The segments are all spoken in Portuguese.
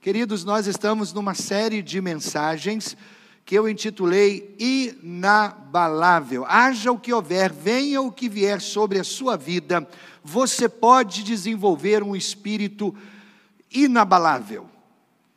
Queridos, nós estamos numa série de mensagens que eu intitulei Inabalável. Haja o que houver, venha o que vier sobre a sua vida, você pode desenvolver um espírito inabalável.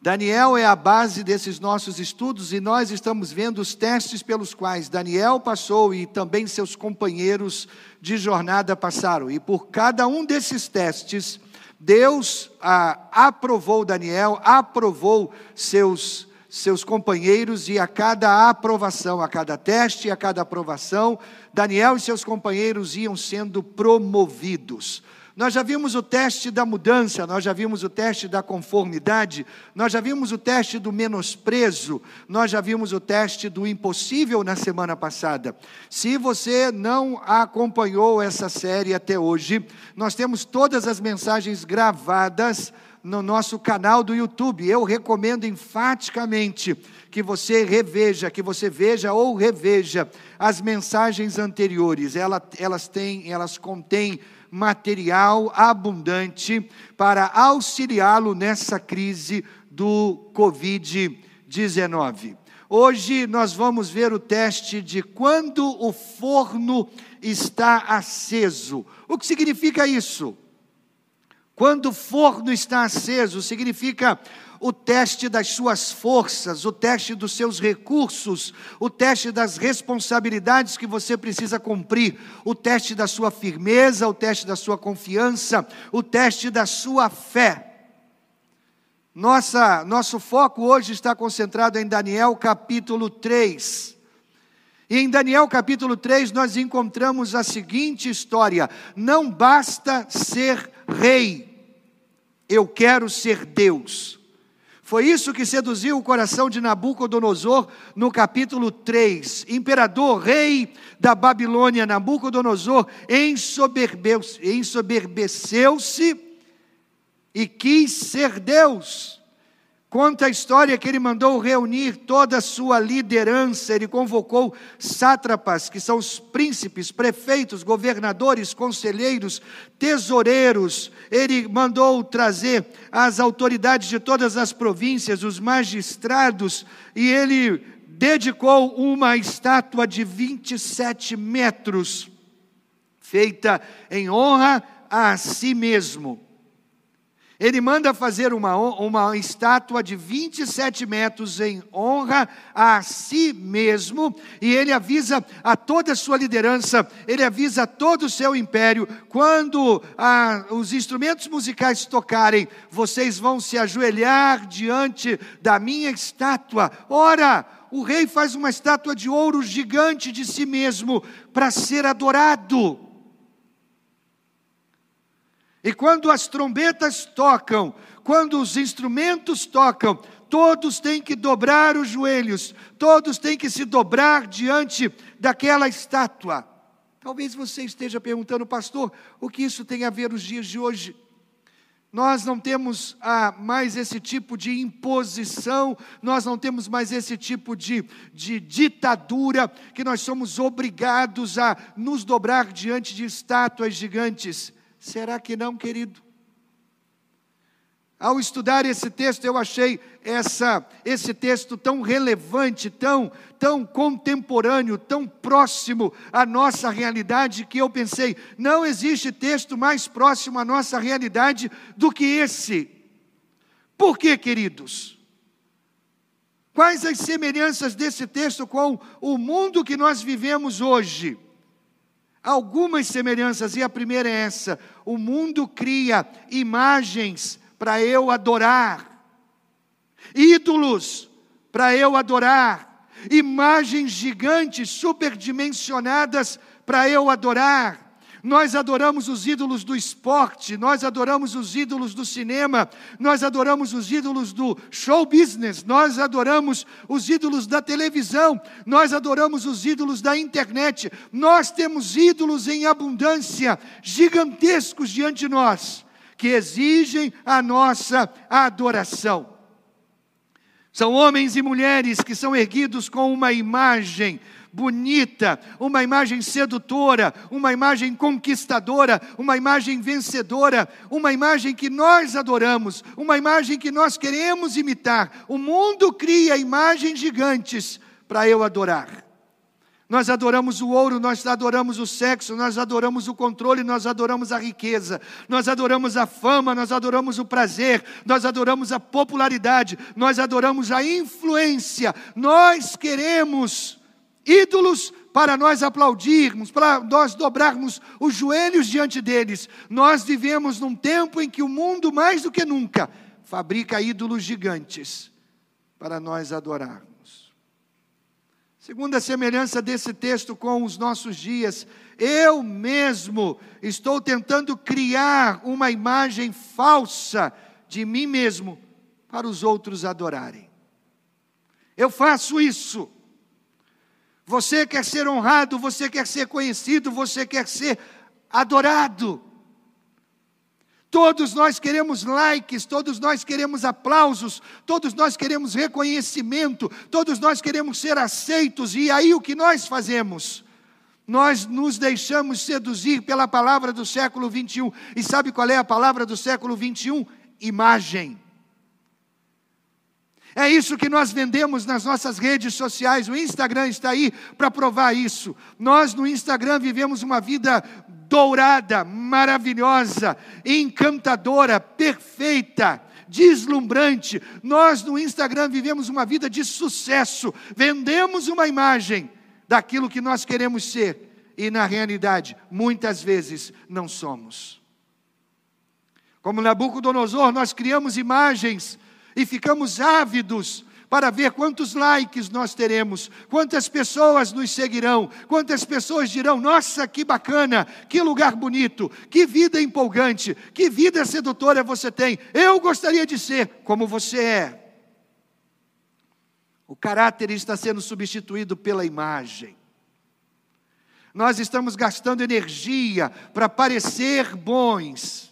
Daniel é a base desses nossos estudos e nós estamos vendo os testes pelos quais Daniel passou e também seus companheiros de jornada passaram. E por cada um desses testes, Deus ah, aprovou Daniel, aprovou seus, seus companheiros, e a cada aprovação, a cada teste, a cada aprovação, Daniel e seus companheiros iam sendo promovidos. Nós já vimos o teste da mudança, nós já vimos o teste da conformidade, nós já vimos o teste do menosprezo, nós já vimos o teste do impossível na semana passada. Se você não acompanhou essa série até hoje, nós temos todas as mensagens gravadas no nosso canal do YouTube. Eu recomendo enfaticamente que você reveja, que você veja ou reveja as mensagens anteriores. Elas, têm, elas contêm material abundante para auxiliá-lo nessa crise do Covid-19. Hoje nós vamos ver o teste de quando o forno está aceso. O que significa isso? Quando o forno está aceso, significa o teste das suas forças, o teste dos seus recursos, o teste das responsabilidades que você precisa cumprir, o teste da sua firmeza, o teste da sua confiança, o teste da sua fé. Nossa, nosso foco hoje está concentrado em Daniel capítulo 3. E em Daniel capítulo 3 nós encontramos a seguinte história: não basta ser rei, eu quero ser Deus. Foi isso que seduziu o coração de Nabucodonosor no capítulo 3. Imperador, rei da Babilônia, Nabucodonosor ensoberbeceu-se e quis ser Deus. Conta a história que ele mandou reunir toda a sua liderança, ele convocou sátrapas, que são os príncipes, prefeitos, governadores, conselheiros, tesoureiros, ele mandou trazer as autoridades de todas as províncias, os magistrados, e ele dedicou uma estátua de 27 metros, feita em honra a si mesmo. Ele manda fazer uma, uma estátua de 27 metros em honra a si mesmo, e ele avisa a toda a sua liderança, ele avisa a todo o seu império: quando ah, os instrumentos musicais tocarem, vocês vão se ajoelhar diante da minha estátua. Ora, o rei faz uma estátua de ouro gigante de si mesmo para ser adorado. E quando as trombetas tocam, quando os instrumentos tocam, todos têm que dobrar os joelhos, todos têm que se dobrar diante daquela estátua. Talvez você esteja perguntando, pastor, o que isso tem a ver nos dias de hoje? Nós não temos ah, mais esse tipo de imposição, nós não temos mais esse tipo de, de ditadura, que nós somos obrigados a nos dobrar diante de estátuas gigantes. Será que não, querido? Ao estudar esse texto, eu achei essa, esse texto tão relevante, tão, tão contemporâneo, tão próximo à nossa realidade, que eu pensei: não existe texto mais próximo à nossa realidade do que esse. Por quê, queridos? Quais as semelhanças desse texto com o mundo que nós vivemos hoje? Algumas semelhanças, e a primeira é essa: o mundo cria imagens para eu adorar, ídolos para eu adorar, imagens gigantes, superdimensionadas para eu adorar. Nós adoramos os ídolos do esporte, nós adoramos os ídolos do cinema, nós adoramos os ídolos do show business, nós adoramos os ídolos da televisão, nós adoramos os ídolos da internet. Nós temos ídolos em abundância, gigantescos diante de nós, que exigem a nossa adoração. São homens e mulheres que são erguidos com uma imagem bonita, uma imagem sedutora, uma imagem conquistadora, uma imagem vencedora, uma imagem que nós adoramos, uma imagem que nós queremos imitar. O mundo cria imagens gigantes para eu adorar. Nós adoramos o ouro, nós adoramos o sexo, nós adoramos o controle, nós adoramos a riqueza, nós adoramos a fama, nós adoramos o prazer, nós adoramos a popularidade, nós adoramos a influência. Nós queremos ídolos para nós aplaudirmos, para nós dobrarmos os joelhos diante deles. Nós vivemos num tempo em que o mundo, mais do que nunca, fabrica ídolos gigantes para nós adorarmos. Segundo a semelhança desse texto com os nossos dias, eu mesmo estou tentando criar uma imagem falsa de mim mesmo para os outros adorarem. Eu faço isso. Você quer ser honrado, você quer ser conhecido, você quer ser adorado. Todos nós queremos likes, todos nós queremos aplausos, todos nós queremos reconhecimento, todos nós queremos ser aceitos, e aí o que nós fazemos? Nós nos deixamos seduzir pela palavra do século 21. E sabe qual é a palavra do século 21? Imagem. É isso que nós vendemos nas nossas redes sociais. O Instagram está aí para provar isso. Nós no Instagram vivemos uma vida dourada, maravilhosa, encantadora, perfeita, deslumbrante. Nós no Instagram vivemos uma vida de sucesso, vendemos uma imagem daquilo que nós queremos ser e na realidade, muitas vezes não somos. Como Nabucodonosor, nós criamos imagens e ficamos ávidos para ver quantos likes nós teremos, quantas pessoas nos seguirão, quantas pessoas dirão: nossa, que bacana, que lugar bonito, que vida empolgante, que vida sedutora você tem. Eu gostaria de ser como você é. O caráter está sendo substituído pela imagem. Nós estamos gastando energia para parecer bons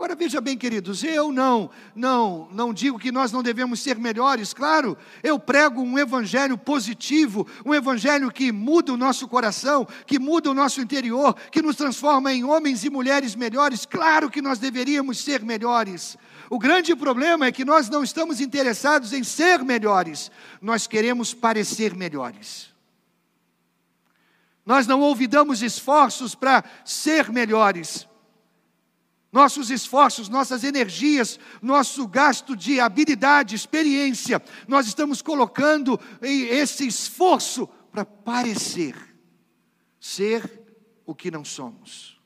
Agora veja bem, queridos, eu não, não, não digo que nós não devemos ser melhores, claro, eu prego um evangelho positivo, um evangelho que muda o nosso coração, que muda o nosso interior, que nos transforma em homens e mulheres melhores, claro que nós deveríamos ser melhores. O grande problema é que nós não estamos interessados em ser melhores, nós queremos parecer melhores. Nós não ouvidamos esforços para ser melhores, nossos esforços, nossas energias, nosso gasto de habilidade, experiência, nós estamos colocando esse esforço para parecer ser o que não somos.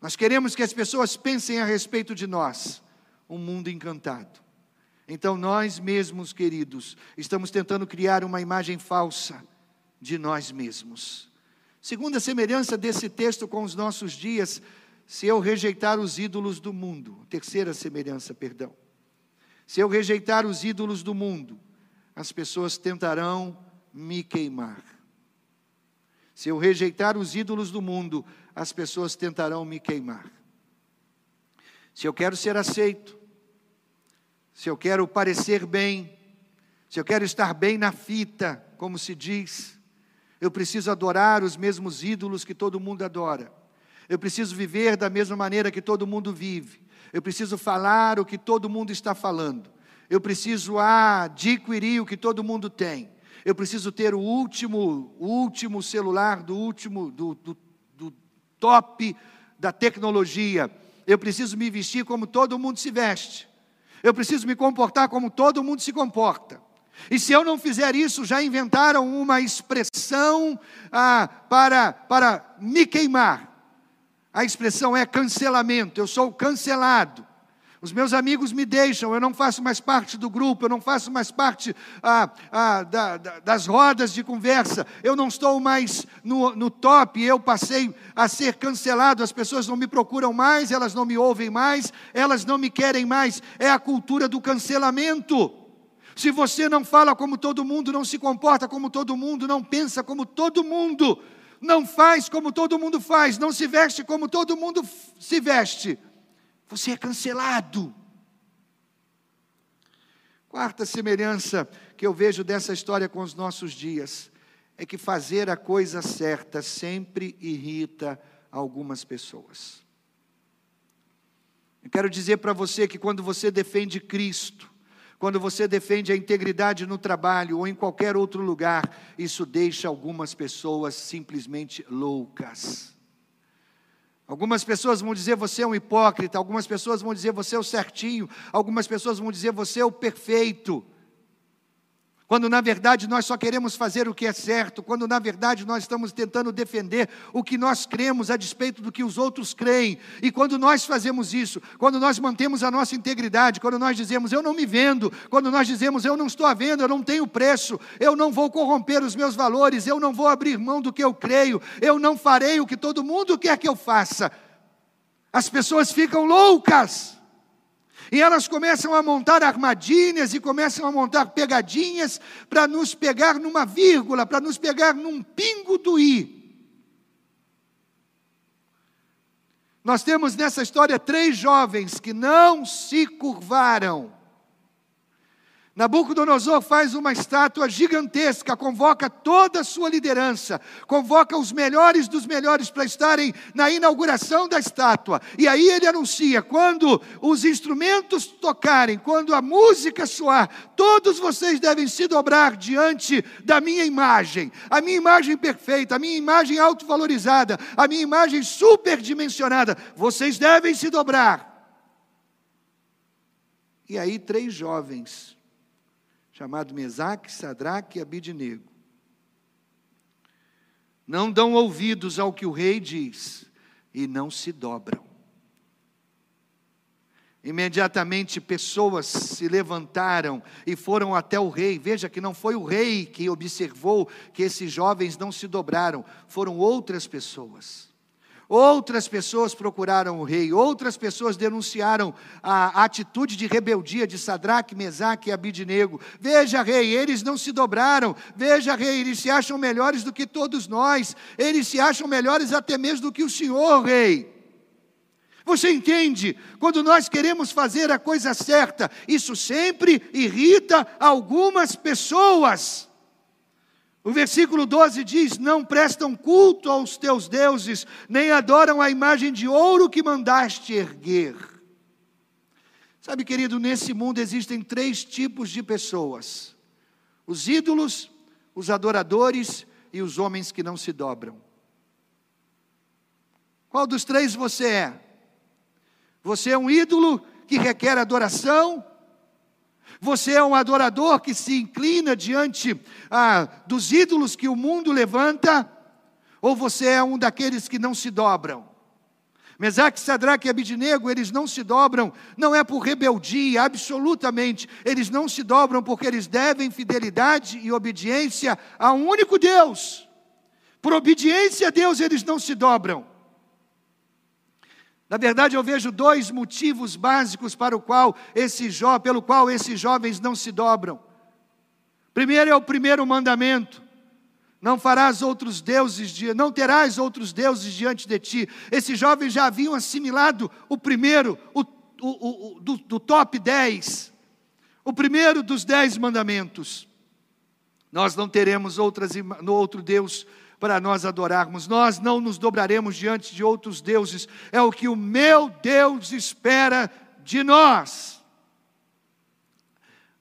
Nós queremos que as pessoas pensem a respeito de nós, um mundo encantado. Então nós mesmos, queridos, estamos tentando criar uma imagem falsa de nós mesmos. Segundo a semelhança desse texto com os nossos dias, se eu rejeitar os ídolos do mundo, terceira semelhança, perdão. Se eu rejeitar os ídolos do mundo, as pessoas tentarão me queimar. Se eu rejeitar os ídolos do mundo, as pessoas tentarão me queimar. Se eu quero ser aceito, se eu quero parecer bem, se eu quero estar bem na fita, como se diz, eu preciso adorar os mesmos ídolos que todo mundo adora. Eu preciso viver da mesma maneira que todo mundo vive. Eu preciso falar o que todo mundo está falando. Eu preciso adquirir o que todo mundo tem. Eu preciso ter o último, o último celular do último, do, do, do top da tecnologia. Eu preciso me vestir como todo mundo se veste. Eu preciso me comportar como todo mundo se comporta. E se eu não fizer isso, já inventaram uma expressão ah, para, para me queimar. A expressão é cancelamento, eu sou cancelado. Os meus amigos me deixam, eu não faço mais parte do grupo, eu não faço mais parte ah, ah, da, da, das rodas de conversa, eu não estou mais no, no top, eu passei a ser cancelado, as pessoas não me procuram mais, elas não me ouvem mais, elas não me querem mais. É a cultura do cancelamento. Se você não fala como todo mundo, não se comporta como todo mundo, não pensa como todo mundo, não faz como todo mundo faz, não se veste como todo mundo se veste, você é cancelado. Quarta semelhança que eu vejo dessa história com os nossos dias é que fazer a coisa certa sempre irrita algumas pessoas. Eu quero dizer para você que quando você defende Cristo, quando você defende a integridade no trabalho ou em qualquer outro lugar, isso deixa algumas pessoas simplesmente loucas. Algumas pessoas vão dizer você é um hipócrita, algumas pessoas vão dizer você é o certinho, algumas pessoas vão dizer você é o perfeito quando na verdade nós só queremos fazer o que é certo, quando na verdade nós estamos tentando defender o que nós cremos a despeito do que os outros creem. E quando nós fazemos isso, quando nós mantemos a nossa integridade, quando nós dizemos eu não me vendo, quando nós dizemos eu não estou à venda, eu não tenho preço, eu não vou corromper os meus valores, eu não vou abrir mão do que eu creio, eu não farei o que todo mundo quer que eu faça. As pessoas ficam loucas. E elas começam a montar armadilhas e começam a montar pegadinhas para nos pegar numa vírgula, para nos pegar num pingo do i. Nós temos nessa história três jovens que não se curvaram Nabucodonosor faz uma estátua gigantesca, convoca toda a sua liderança, convoca os melhores dos melhores para estarem na inauguração da estátua. E aí ele anuncia: quando os instrumentos tocarem, quando a música soar, todos vocês devem se dobrar diante da minha imagem, a minha imagem perfeita, a minha imagem autovalorizada, a minha imagem superdimensionada. Vocês devem se dobrar. E aí, três jovens chamado Mesaque, Sadraque e Abidinego. Não dão ouvidos ao que o rei diz e não se dobram. Imediatamente pessoas se levantaram e foram até o rei. Veja que não foi o rei que observou que esses jovens não se dobraram, foram outras pessoas. Outras pessoas procuraram o rei, outras pessoas denunciaram a atitude de rebeldia de Sadraque, Mesaque e Abidnego. Veja, rei, eles não se dobraram. Veja, rei, eles se acham melhores do que todos nós. Eles se acham melhores até mesmo do que o senhor, rei. Você entende? Quando nós queremos fazer a coisa certa, isso sempre irrita algumas pessoas. O versículo 12 diz: Não prestam culto aos teus deuses, nem adoram a imagem de ouro que mandaste erguer. Sabe, querido, nesse mundo existem três tipos de pessoas: os ídolos, os adoradores e os homens que não se dobram. Qual dos três você é? Você é um ídolo que requer adoração você é um adorador que se inclina diante ah, dos ídolos que o mundo levanta? Ou você é um daqueles que não se dobram? Mesaque, Sadraque e Abidinego, eles não se dobram, não é por rebeldia, absolutamente, eles não se dobram porque eles devem fidelidade e obediência a um único Deus. Por obediência a Deus, eles não se dobram. Na verdade, eu vejo dois motivos básicos para o qual esse jo, pelo qual esses jovens não se dobram. Primeiro é o primeiro mandamento: não farás outros deuses, não terás outros deuses diante de ti. Esses jovens já haviam assimilado o primeiro, o, o, o do, do top 10, o primeiro dos dez mandamentos. Nós não teremos outras, no outro Deus para nós adorarmos. Nós não nos dobraremos diante de outros deuses, é o que o meu Deus espera de nós.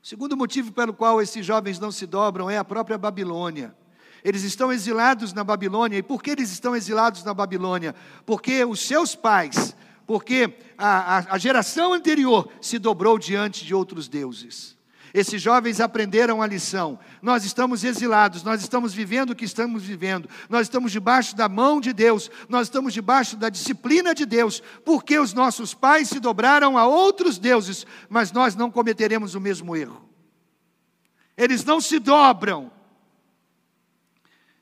O segundo motivo pelo qual esses jovens não se dobram é a própria Babilônia. Eles estão exilados na Babilônia. E por que eles estão exilados na Babilônia? Porque os seus pais, porque a, a, a geração anterior se dobrou diante de outros deuses. Esses jovens aprenderam a lição. Nós estamos exilados, nós estamos vivendo o que estamos vivendo, nós estamos debaixo da mão de Deus, nós estamos debaixo da disciplina de Deus, porque os nossos pais se dobraram a outros deuses, mas nós não cometeremos o mesmo erro. Eles não se dobram.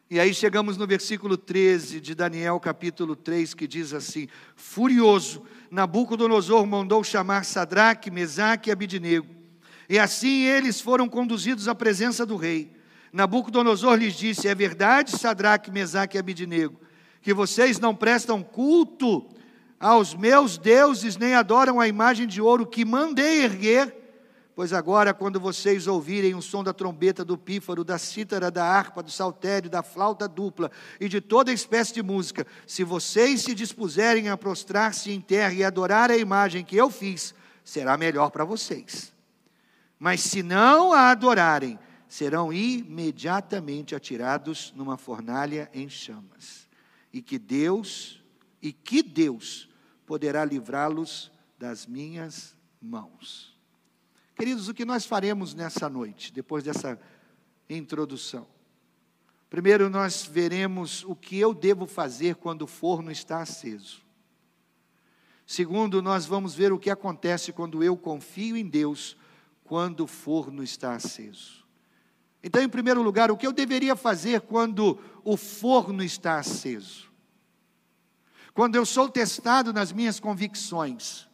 E aí chegamos no versículo 13 de Daniel, capítulo 3, que diz assim: Furioso, Nabucodonosor mandou chamar Sadraque, Mesaque e Abidinego e assim eles foram conduzidos à presença do rei. Nabucodonosor lhes disse: É verdade, Sadraque, Mesaque e Abidinego, que vocês não prestam culto aos meus deuses, nem adoram a imagem de ouro que mandei erguer. Pois agora, quando vocês ouvirem o som da trombeta, do pífaro, da cítara, da harpa, do saltério, da flauta dupla e de toda espécie de música, se vocês se dispuserem a prostrar-se em terra e adorar a imagem que eu fiz, será melhor para vocês. Mas se não a adorarem, serão imediatamente atirados numa fornalha em chamas. E que Deus, e que Deus poderá livrá-los das minhas mãos. Queridos, o que nós faremos nessa noite, depois dessa introdução? Primeiro, nós veremos o que eu devo fazer quando o forno está aceso. Segundo, nós vamos ver o que acontece quando eu confio em Deus, quando o forno está aceso. Então, em primeiro lugar, o que eu deveria fazer quando o forno está aceso? Quando eu sou testado nas minhas convicções,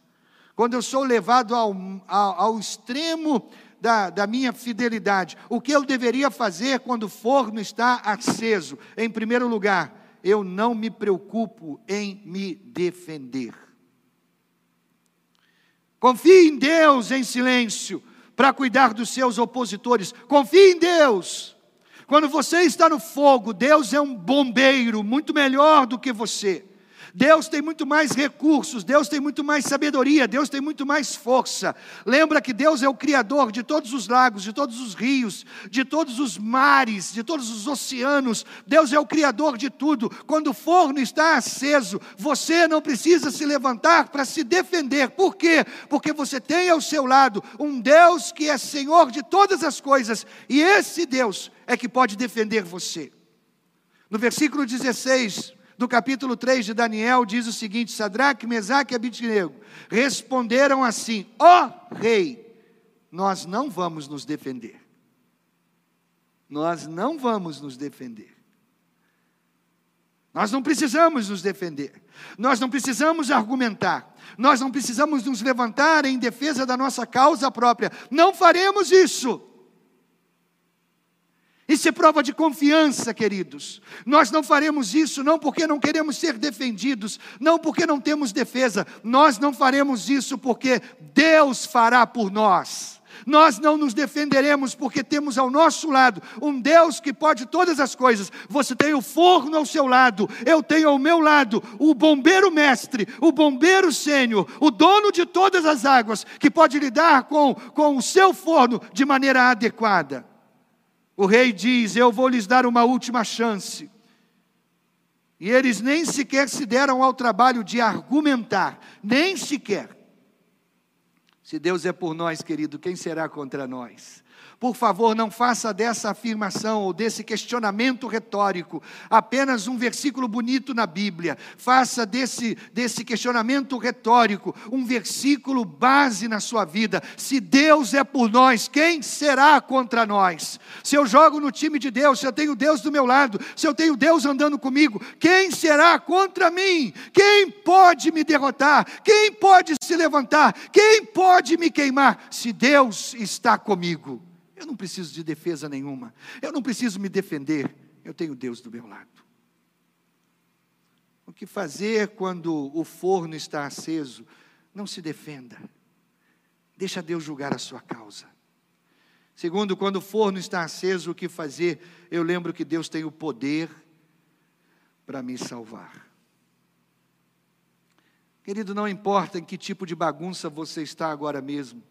quando eu sou levado ao, ao, ao extremo da, da, minha fidelidade, o que eu deveria fazer quando o forno está aceso? Em primeiro lugar, eu não me preocupo em me defender. Confie em Deus em silêncio para cuidar dos seus opositores. Confie em Deus. Quando você está no fogo, Deus é um bombeiro muito melhor do que você. Deus tem muito mais recursos, Deus tem muito mais sabedoria, Deus tem muito mais força. Lembra que Deus é o Criador de todos os lagos, de todos os rios, de todos os mares, de todos os oceanos. Deus é o Criador de tudo. Quando o forno está aceso, você não precisa se levantar para se defender. Por quê? Porque você tem ao seu lado um Deus que é Senhor de todas as coisas, e esse Deus é que pode defender você. No versículo 16, do capítulo 3 de Daniel diz o seguinte: Sadraque, Mesaque e Abidnego responderam assim: Ó oh, rei, nós não vamos nos defender. Nós não vamos nos defender. Nós não precisamos nos defender. Nós não precisamos argumentar. Nós não precisamos nos levantar em defesa da nossa causa própria. Não faremos isso. Isso é prova de confiança, queridos. Nós não faremos isso não porque não queremos ser defendidos, não porque não temos defesa. Nós não faremos isso porque Deus fará por nós. Nós não nos defenderemos porque temos ao nosso lado um Deus que pode todas as coisas. Você tem o forno ao seu lado, eu tenho ao meu lado o bombeiro mestre, o bombeiro sênior, o dono de todas as águas, que pode lidar com, com o seu forno de maneira adequada. O rei diz: Eu vou lhes dar uma última chance. E eles nem sequer se deram ao trabalho de argumentar, nem sequer. Se Deus é por nós, querido, quem será contra nós? Por favor, não faça dessa afirmação ou desse questionamento retórico apenas um versículo bonito na Bíblia. Faça desse, desse questionamento retórico um versículo base na sua vida. Se Deus é por nós, quem será contra nós? Se eu jogo no time de Deus, se eu tenho Deus do meu lado, se eu tenho Deus andando comigo, quem será contra mim? Quem pode me derrotar? Quem pode se levantar? Quem pode me queimar? Se Deus está comigo. Eu não preciso de defesa nenhuma. Eu não preciso me defender. Eu tenho Deus do meu lado. O que fazer quando o forno está aceso? Não se defenda. Deixa Deus julgar a sua causa. Segundo, quando o forno está aceso, o que fazer? Eu lembro que Deus tem o poder para me salvar. Querido, não importa em que tipo de bagunça você está agora mesmo,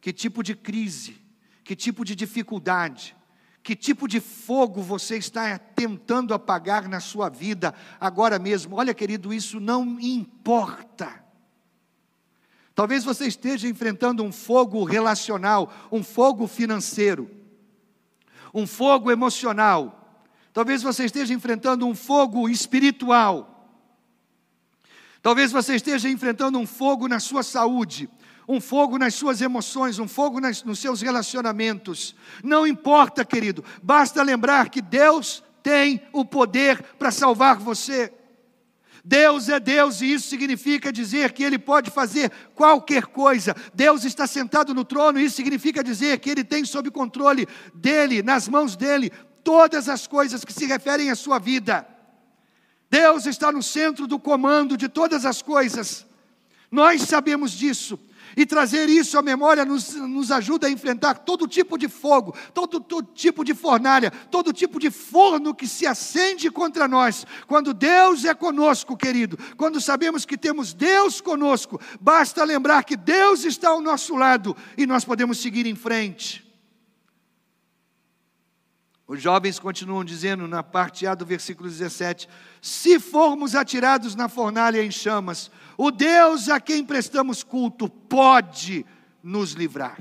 que tipo de crise, que tipo de dificuldade, que tipo de fogo você está tentando apagar na sua vida agora mesmo. Olha, querido, isso não importa. Talvez você esteja enfrentando um fogo relacional, um fogo financeiro, um fogo emocional. Talvez você esteja enfrentando um fogo espiritual. Talvez você esteja enfrentando um fogo na sua saúde, um fogo nas suas emoções, um fogo nas, nos seus relacionamentos. Não importa, querido, basta lembrar que Deus tem o poder para salvar você. Deus é Deus e isso significa dizer que Ele pode fazer qualquer coisa. Deus está sentado no trono e isso significa dizer que Ele tem sob controle dele, nas mãos dele, todas as coisas que se referem à sua vida. Deus está no centro do comando de todas as coisas. Nós sabemos disso. E trazer isso à memória nos, nos ajuda a enfrentar todo tipo de fogo, todo, todo tipo de fornalha, todo tipo de forno que se acende contra nós. Quando Deus é conosco, querido, quando sabemos que temos Deus conosco, basta lembrar que Deus está ao nosso lado e nós podemos seguir em frente. Os jovens continuam dizendo na parte A do versículo 17: Se formos atirados na fornalha em chamas, o Deus a quem prestamos culto pode nos livrar.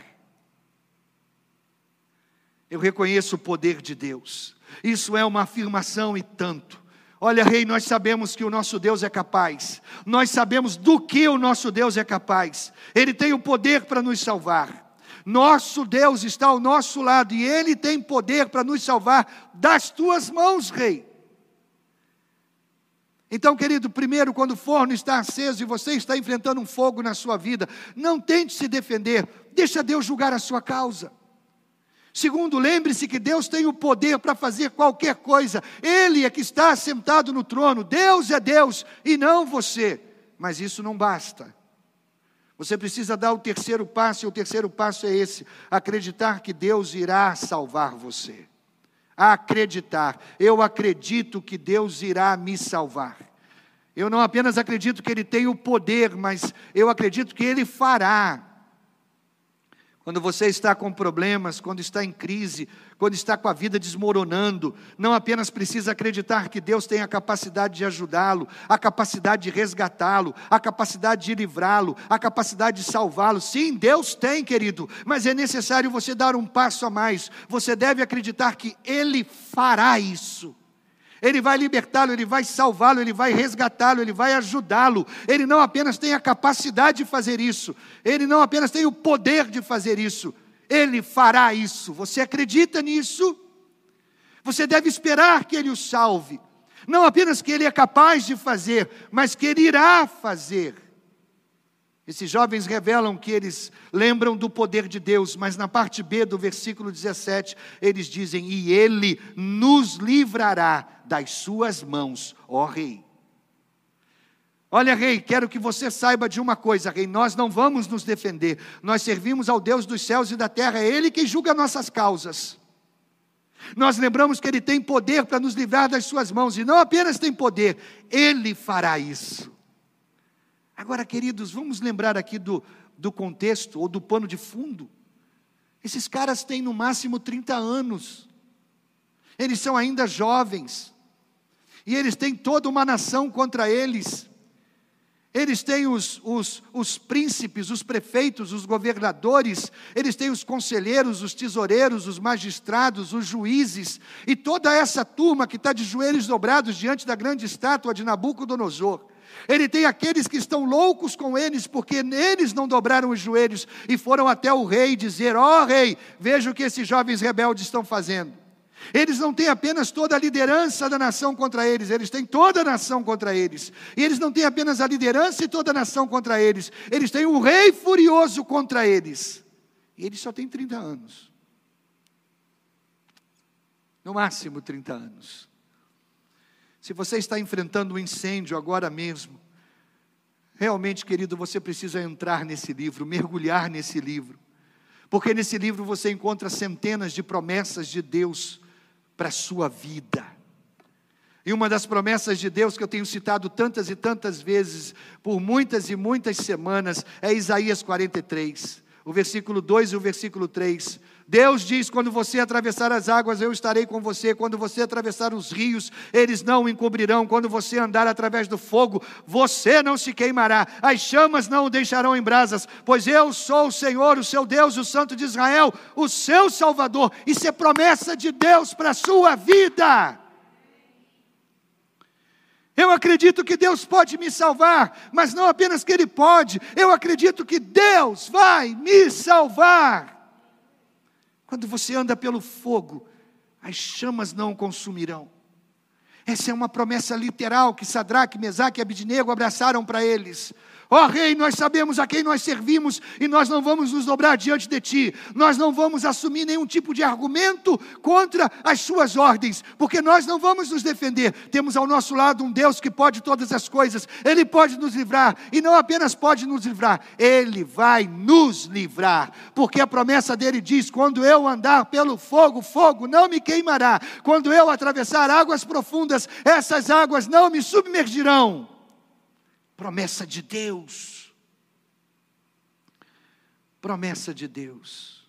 Eu reconheço o poder de Deus, isso é uma afirmação e tanto. Olha, Rei, nós sabemos que o nosso Deus é capaz, nós sabemos do que o nosso Deus é capaz, Ele tem o poder para nos salvar. Nosso Deus está ao nosso lado e Ele tem poder para nos salvar das tuas mãos, Rei. Então, querido, primeiro, quando o forno está aceso e você está enfrentando um fogo na sua vida, não tente se defender, deixa Deus julgar a sua causa. Segundo, lembre-se que Deus tem o poder para fazer qualquer coisa, Ele é que está sentado no trono, Deus é Deus e não você, mas isso não basta. Você precisa dar o terceiro passo, e o terceiro passo é esse: acreditar que Deus irá salvar você. Acreditar, eu acredito que Deus irá me salvar. Eu não apenas acredito que Ele tem o poder, mas eu acredito que Ele fará. Quando você está com problemas, quando está em crise, quando está com a vida desmoronando, não apenas precisa acreditar que Deus tem a capacidade de ajudá-lo, a capacidade de resgatá-lo, a capacidade de livrá-lo, a capacidade de salvá-lo. Sim, Deus tem, querido, mas é necessário você dar um passo a mais. Você deve acreditar que Ele fará isso. Ele vai libertá-lo, ele vai salvá-lo, ele vai resgatá-lo, ele vai ajudá-lo. Ele não apenas tem a capacidade de fazer isso, ele não apenas tem o poder de fazer isso, ele fará isso. Você acredita nisso? Você deve esperar que ele o salve. Não apenas que ele é capaz de fazer, mas que ele irá fazer. Esses jovens revelam que eles lembram do poder de Deus, mas na parte B do versículo 17, eles dizem: E Ele nos livrará das suas mãos, ó Rei. Olha, Rei, quero que você saiba de uma coisa, Rei: nós não vamos nos defender, nós servimos ao Deus dos céus e da terra, é Ele quem julga nossas causas. Nós lembramos que Ele tem poder para nos livrar das suas mãos, e não apenas tem poder, Ele fará isso. Agora, queridos, vamos lembrar aqui do, do contexto ou do pano de fundo. Esses caras têm no máximo 30 anos, eles são ainda jovens, e eles têm toda uma nação contra eles. Eles têm os, os, os príncipes, os prefeitos, os governadores, eles têm os conselheiros, os tesoureiros, os magistrados, os juízes, e toda essa turma que está de joelhos dobrados diante da grande estátua de Nabucodonosor. Ele tem aqueles que estão loucos com eles, porque eles não dobraram os joelhos e foram até o rei dizer: Ó oh, rei, veja o que esses jovens rebeldes estão fazendo. Eles não têm apenas toda a liderança da nação contra eles, eles têm toda a nação contra eles. E eles não têm apenas a liderança e toda a nação contra eles, eles têm um rei furioso contra eles. E eles só têm 30 anos. No máximo 30 anos. Se você está enfrentando um incêndio agora mesmo, realmente, querido, você precisa entrar nesse livro, mergulhar nesse livro, porque nesse livro você encontra centenas de promessas de Deus para a sua vida. E uma das promessas de Deus que eu tenho citado tantas e tantas vezes, por muitas e muitas semanas, é Isaías 43, o versículo 2 e o versículo 3. Deus diz: quando você atravessar as águas, eu estarei com você. Quando você atravessar os rios, eles não o encobrirão. Quando você andar através do fogo, você não se queimará. As chamas não o deixarão em brasas, pois eu sou o Senhor, o seu Deus, o Santo de Israel, o seu Salvador. Isso é promessa de Deus para a sua vida. Eu acredito que Deus pode me salvar, mas não apenas que Ele pode, eu acredito que Deus vai me salvar. Quando você anda pelo fogo, as chamas não o consumirão. Essa é uma promessa literal que Sadraque, Mesaque e Abidnego abraçaram para eles. Ó oh, Rei, nós sabemos a quem nós servimos e nós não vamos nos dobrar diante de Ti, nós não vamos assumir nenhum tipo de argumento contra as Suas ordens, porque nós não vamos nos defender. Temos ao nosso lado um Deus que pode todas as coisas, Ele pode nos livrar e não apenas pode nos livrar, Ele vai nos livrar, porque a promessa dele diz: quando eu andar pelo fogo, fogo não me queimará, quando eu atravessar águas profundas, essas águas não me submergirão promessa de Deus. Promessa de Deus.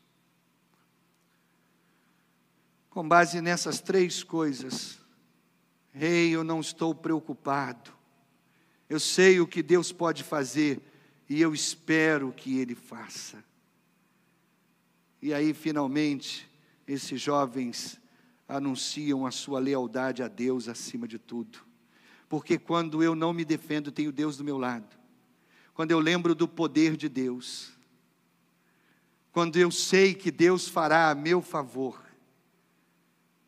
Com base nessas três coisas, Rei, eu não estou preocupado. Eu sei o que Deus pode fazer e eu espero que Ele faça. E aí, finalmente, esses jovens anunciam a sua lealdade a Deus acima de tudo porque quando eu não me defendo, tenho Deus do meu lado. Quando eu lembro do poder de Deus, quando eu sei que Deus fará a meu favor,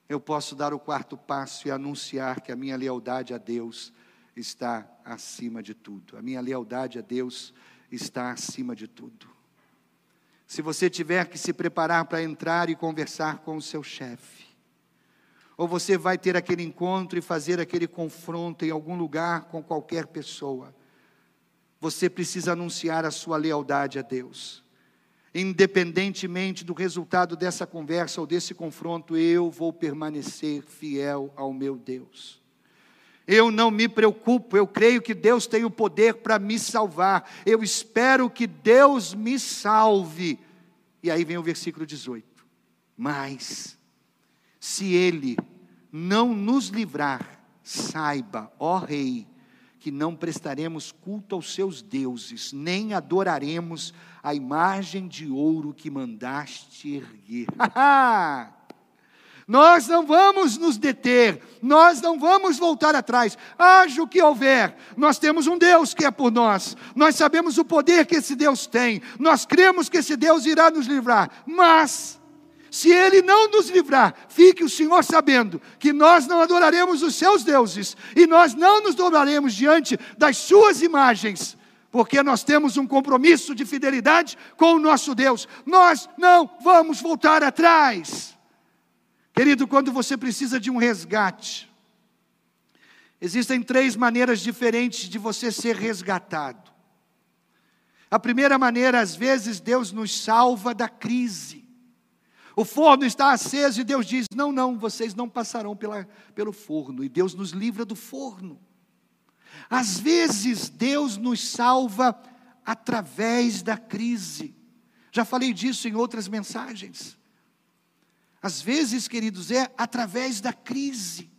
eu posso dar o quarto passo e anunciar que a minha lealdade a Deus está acima de tudo. A minha lealdade a Deus está acima de tudo. Se você tiver que se preparar para entrar e conversar com o seu chefe, ou você vai ter aquele encontro e fazer aquele confronto em algum lugar com qualquer pessoa. Você precisa anunciar a sua lealdade a Deus. Independentemente do resultado dessa conversa ou desse confronto, eu vou permanecer fiel ao meu Deus. Eu não me preocupo, eu creio que Deus tem o poder para me salvar. Eu espero que Deus me salve. E aí vem o versículo 18. Mas se ele não nos livrar, saiba, ó Rei, que não prestaremos culto aos seus deuses, nem adoraremos a imagem de ouro que mandaste erguer. Nós não vamos nos deter, nós não vamos voltar atrás, haja o que houver, nós temos um Deus que é por nós, nós sabemos o poder que esse Deus tem, nós cremos que esse Deus irá nos livrar, mas se ele não nos livrar, fique o Senhor sabendo que nós não adoraremos os seus deuses e nós não nos dobraremos diante das suas imagens, porque nós temos um compromisso de fidelidade com o nosso Deus. Nós não vamos voltar atrás. Querido, quando você precisa de um resgate, existem três maneiras diferentes de você ser resgatado. A primeira maneira, às vezes, Deus nos salva da crise. O forno está aceso e Deus diz: Não, não, vocês não passarão pela, pelo forno. E Deus nos livra do forno. Às vezes, Deus nos salva através da crise. Já falei disso em outras mensagens. Às vezes, queridos, é através da crise.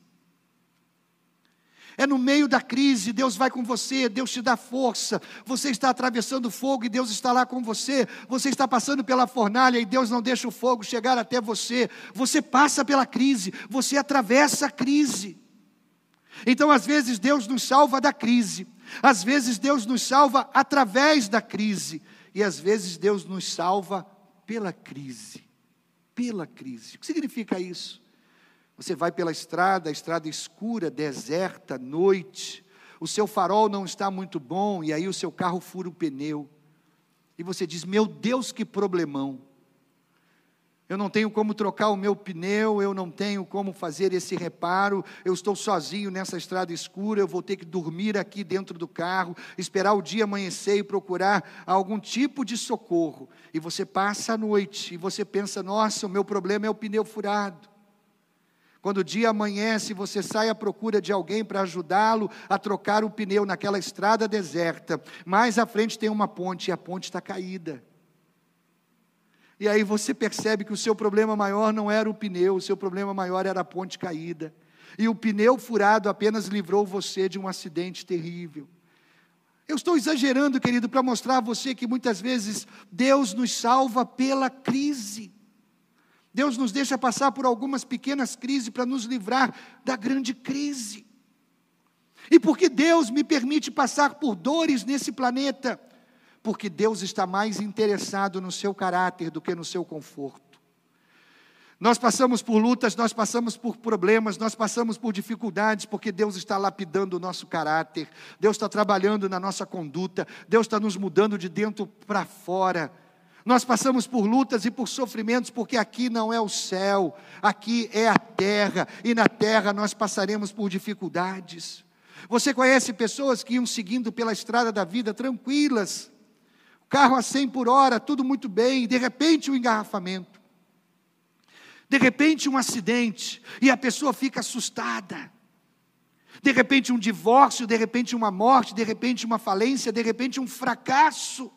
É no meio da crise, Deus vai com você, Deus te dá força. Você está atravessando fogo e Deus está lá com você. Você está passando pela fornalha e Deus não deixa o fogo chegar até você. Você passa pela crise, você atravessa a crise. Então, às vezes, Deus nos salva da crise, às vezes, Deus nos salva através da crise, e às vezes, Deus nos salva pela crise. Pela crise. O que significa isso? Você vai pela estrada, a estrada escura, deserta, noite. O seu farol não está muito bom e aí o seu carro fura o pneu. E você diz: Meu Deus, que problemão. Eu não tenho como trocar o meu pneu, eu não tenho como fazer esse reparo, eu estou sozinho nessa estrada escura, eu vou ter que dormir aqui dentro do carro, esperar o dia amanhecer e procurar algum tipo de socorro. E você passa a noite e você pensa: nossa, o meu problema é o pneu furado. Quando o dia amanhece, você sai à procura de alguém para ajudá-lo a trocar o pneu naquela estrada deserta. Mais à frente tem uma ponte e a ponte está caída. E aí você percebe que o seu problema maior não era o pneu, o seu problema maior era a ponte caída. E o pneu furado apenas livrou você de um acidente terrível. Eu estou exagerando, querido, para mostrar a você que muitas vezes Deus nos salva pela crise. Deus nos deixa passar por algumas pequenas crises para nos livrar da grande crise. E por que Deus me permite passar por dores nesse planeta? Porque Deus está mais interessado no seu caráter do que no seu conforto. Nós passamos por lutas, nós passamos por problemas, nós passamos por dificuldades, porque Deus está lapidando o nosso caráter, Deus está trabalhando na nossa conduta, Deus está nos mudando de dentro para fora. Nós passamos por lutas e por sofrimentos, porque aqui não é o céu, aqui é a terra, e na terra nós passaremos por dificuldades. Você conhece pessoas que iam seguindo pela estrada da vida tranquilas, carro a 100 por hora, tudo muito bem, e de repente um engarrafamento de repente, um acidente e a pessoa fica assustada. De repente, um divórcio, de repente, uma morte, de repente, uma falência, de repente, um fracasso.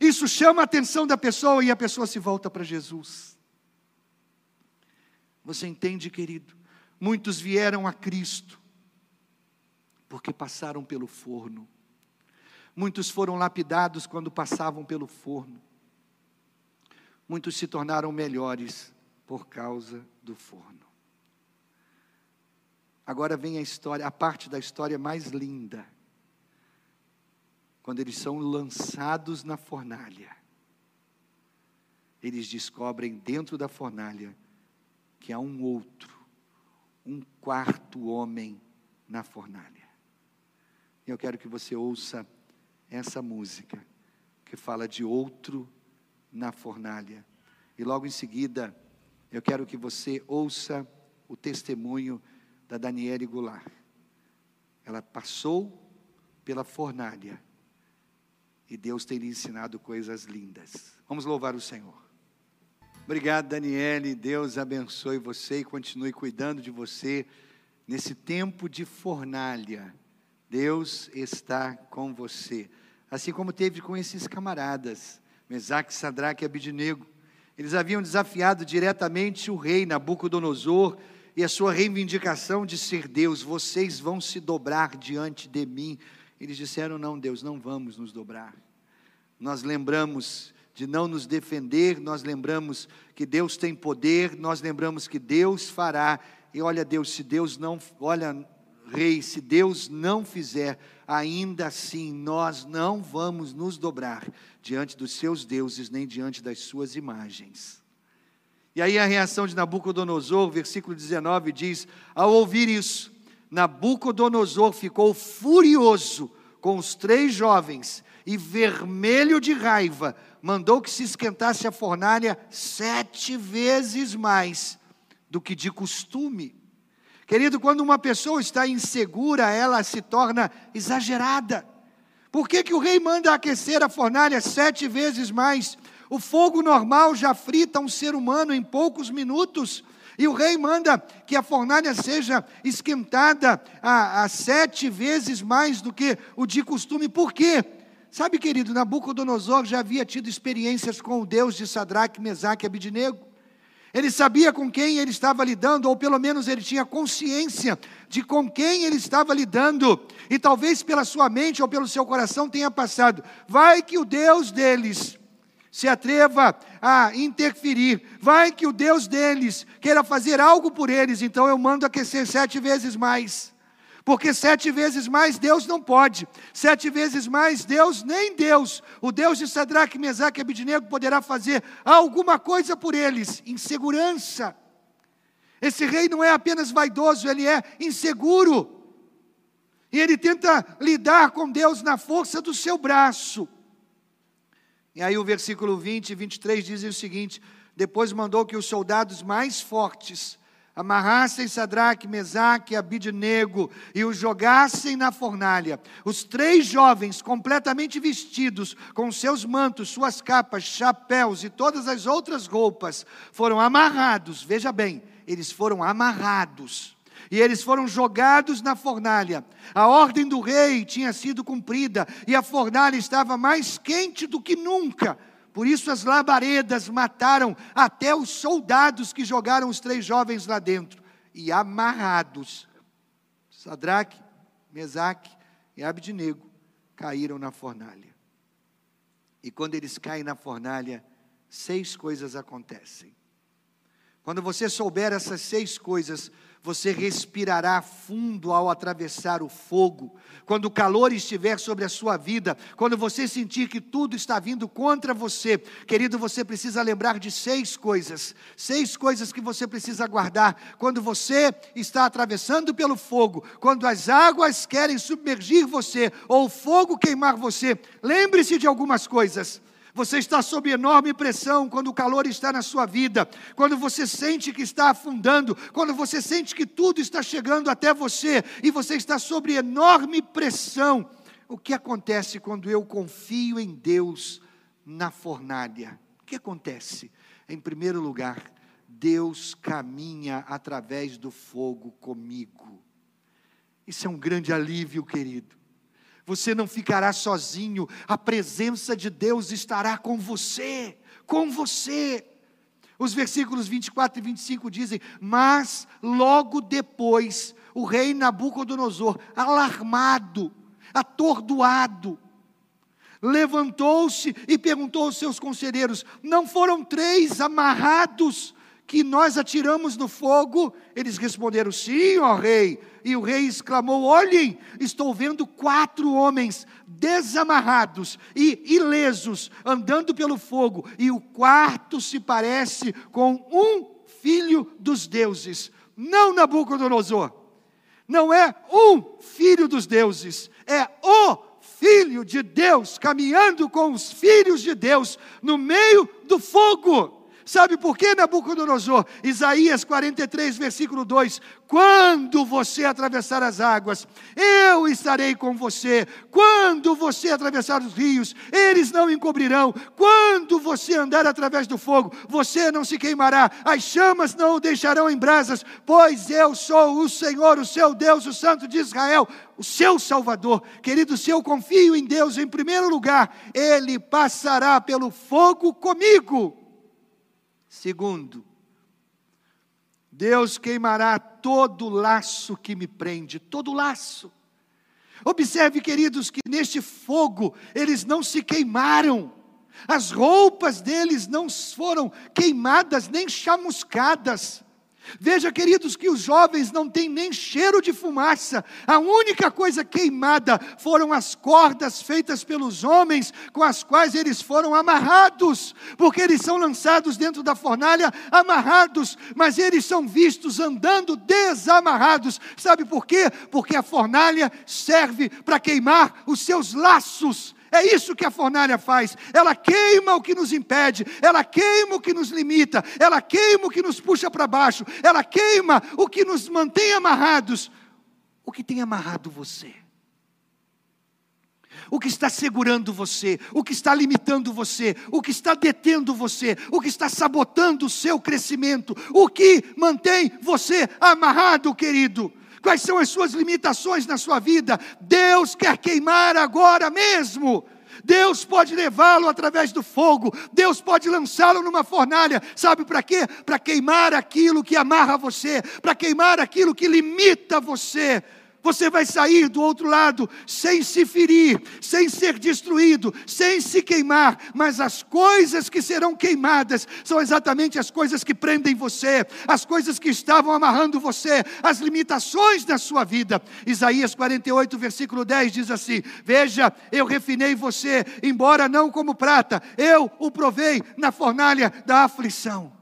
Isso chama a atenção da pessoa e a pessoa se volta para Jesus. Você entende, querido? Muitos vieram a Cristo porque passaram pelo forno. Muitos foram lapidados quando passavam pelo forno. Muitos se tornaram melhores por causa do forno. Agora vem a história, a parte da história mais linda. Quando eles são lançados na fornalha, eles descobrem dentro da fornalha que há um outro, um quarto homem na fornalha. Eu quero que você ouça essa música que fala de outro na fornalha. E logo em seguida, eu quero que você ouça o testemunho da Daniele Goulart. Ela passou pela fornalha e Deus tem lhe ensinado coisas lindas. Vamos louvar o Senhor. Obrigado, Daniele. Deus abençoe você e continue cuidando de você nesse tempo de fornalha. Deus está com você. Assim como teve com esses camaradas, Mesaque, Sadraque e Abidinego. Eles haviam desafiado diretamente o rei Nabucodonosor e a sua reivindicação de ser Deus. Vocês vão se dobrar diante de mim. Eles disseram: Não, Deus, não vamos nos dobrar. Nós lembramos de não nos defender, nós lembramos que Deus tem poder, nós lembramos que Deus fará. E olha, Deus, se Deus não, olha, rei, se Deus não fizer, ainda assim nós não vamos nos dobrar diante dos seus deuses, nem diante das suas imagens. E aí a reação de Nabucodonosor, versículo 19 diz: Ao ouvir isso, Nabucodonosor ficou furioso com os três jovens e, vermelho de raiva, mandou que se esquentasse a fornalha sete vezes mais do que de costume. Querido, quando uma pessoa está insegura, ela se torna exagerada. Por que, que o rei manda aquecer a fornalha sete vezes mais? O fogo normal já frita um ser humano em poucos minutos. E o rei manda que a fornalha seja esquentada a, a, sete vezes mais do que o de costume. Por quê? Sabe, querido, Nabucodonosor já havia tido experiências com o Deus de Sadraque, Mesaque e Abidinego. Ele sabia com quem ele estava lidando, ou pelo menos ele tinha consciência de com quem ele estava lidando, e talvez pela sua mente ou pelo seu coração tenha passado: vai que o Deus deles se atreva a interferir, vai que o Deus deles queira fazer algo por eles, então eu mando aquecer sete vezes mais porque sete vezes mais Deus não pode, sete vezes mais Deus, nem Deus, o Deus de Sadraque, Mesaque e Abidnego poderá fazer alguma coisa por eles, insegurança. Esse rei não é apenas vaidoso, ele é inseguro. E ele tenta lidar com Deus na força do seu braço. E aí o versículo 20 e 23 dizem o seguinte: depois mandou que os soldados mais fortes amarrassem Sadraque, Mesaque e Abidnego e os jogassem na fornalha. Os três jovens, completamente vestidos, com seus mantos, suas capas, chapéus e todas as outras roupas, foram amarrados. Veja bem, eles foram amarrados. E eles foram jogados na fornalha. A ordem do rei tinha sido cumprida e a fornalha estava mais quente do que nunca por isso as labaredas mataram até os soldados que jogaram os três jovens lá dentro. E amarrados, Sadraque, Mesaque e Abednego caíram na fornalha. E quando eles caem na fornalha, seis coisas acontecem. Quando você souber essas seis coisas, você respirará fundo ao atravessar o fogo. Quando o calor estiver sobre a sua vida, quando você sentir que tudo está vindo contra você, querido, você precisa lembrar de seis coisas. Seis coisas que você precisa guardar. Quando você está atravessando pelo fogo, quando as águas querem submergir você, ou o fogo queimar você, lembre-se de algumas coisas. Você está sob enorme pressão quando o calor está na sua vida, quando você sente que está afundando, quando você sente que tudo está chegando até você e você está sob enorme pressão. O que acontece quando eu confio em Deus na fornalha? O que acontece? Em primeiro lugar, Deus caminha através do fogo comigo. Isso é um grande alívio, querido você não ficará sozinho, a presença de Deus estará com você, com você. Os versículos 24 e 25 dizem: Mas logo depois, o rei Nabucodonosor, alarmado, atordoado, levantou-se e perguntou aos seus conselheiros: Não foram três amarrados que nós atiramos no fogo? Eles responderam: Sim, ó rei. E o rei exclamou: Olhem, estou vendo quatro homens desamarrados e ilesos andando pelo fogo, e o quarto se parece com um filho dos deuses. Não Nabucodonosor, não é um filho dos deuses, é o filho de Deus caminhando com os filhos de Deus no meio do fogo. Sabe por quê, Nabucodonosor? Isaías 43, versículo 2: Quando você atravessar as águas, eu estarei com você. Quando você atravessar os rios, eles não encobrirão. Quando você andar através do fogo, você não se queimará. As chamas não o deixarão em brasas, pois eu sou o Senhor, o seu Deus, o Santo de Israel, o seu Salvador. Querido, se eu confio em Deus em primeiro lugar, Ele passará pelo fogo comigo. Segundo, Deus queimará todo laço que me prende, todo laço. Observe, queridos, que neste fogo eles não se queimaram, as roupas deles não foram queimadas nem chamuscadas. Veja, queridos, que os jovens não têm nem cheiro de fumaça. A única coisa queimada foram as cordas feitas pelos homens com as quais eles foram amarrados, porque eles são lançados dentro da fornalha amarrados, mas eles são vistos andando desamarrados. Sabe por quê? Porque a fornalha serve para queimar os seus laços. É isso que a fornalha faz. Ela queima o que nos impede, ela queima o que nos limita, ela queima o que nos puxa para baixo, ela queima o que nos mantém amarrados. O que tem amarrado você? O que está segurando você, o que está limitando você, o que está detendo você, o que está sabotando o seu crescimento, o que mantém você amarrado, querido quais são as suas limitações na sua vida. Deus quer queimar agora mesmo. Deus pode levá-lo através do fogo, Deus pode lançá-lo numa fornalha, sabe para quê? Para queimar aquilo que amarra você, para queimar aquilo que limita você. Você vai sair do outro lado sem se ferir, sem ser destruído, sem se queimar, mas as coisas que serão queimadas são exatamente as coisas que prendem você, as coisas que estavam amarrando você, as limitações da sua vida. Isaías 48, versículo 10 diz assim: Veja, eu refinei você, embora não como prata, eu o provei na fornalha da aflição.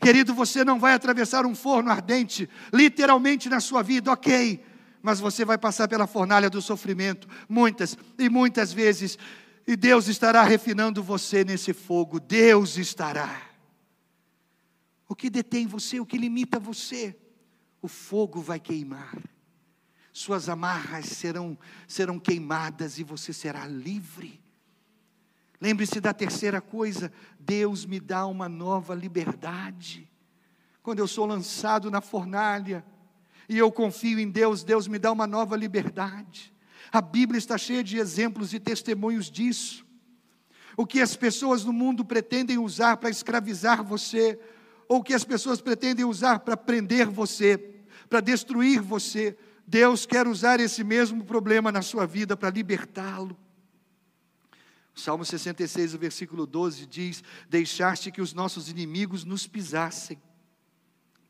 Querido, você não vai atravessar um forno ardente, literalmente na sua vida, ok mas você vai passar pela fornalha do sofrimento, muitas e muitas vezes, e Deus estará refinando você nesse fogo, Deus estará. O que detém você, o que limita você, o fogo vai queimar, suas amarras serão, serão queimadas e você será livre. Lembre-se da terceira coisa: Deus me dá uma nova liberdade. Quando eu sou lançado na fornalha, e eu confio em Deus, Deus me dá uma nova liberdade. A Bíblia está cheia de exemplos e testemunhos disso. O que as pessoas no mundo pretendem usar para escravizar você, ou o que as pessoas pretendem usar para prender você, para destruir você, Deus quer usar esse mesmo problema na sua vida para libertá-lo. Salmo 66, o versículo 12 diz: Deixaste que os nossos inimigos nos pisassem